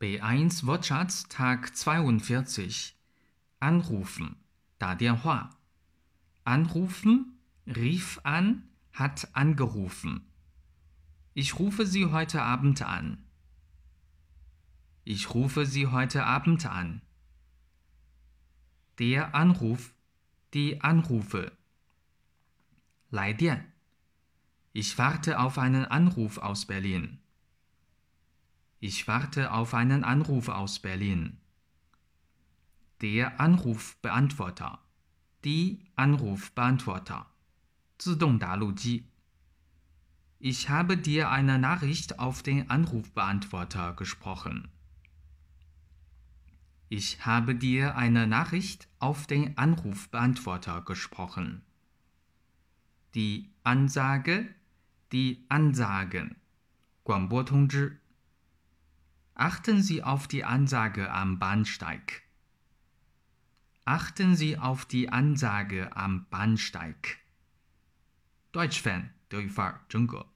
B1 Wortschatz Tag 42 Anrufen, 打电话 Anrufen, rief an, hat angerufen. Ich rufe Sie heute Abend an. Ich rufe Sie heute Abend an. Der Anruf, die Anrufe. 来电 Ich warte auf einen Anruf aus Berlin. Ich warte auf einen Anruf aus Berlin. Der Anrufbeantworter. Die Anrufbeantworter. 自动答录机 Ich habe dir eine Nachricht auf den Anrufbeantworter gesprochen. Ich habe dir eine Nachricht auf den Anrufbeantworter gesprochen. Die Ansage, die Ansagen. 广播通知 Achten Sie auf die Ansage am Bahnsteig. Achten Sie auf die Ansage am Bahnsteig. Deutsch Fan 德语范儿真格。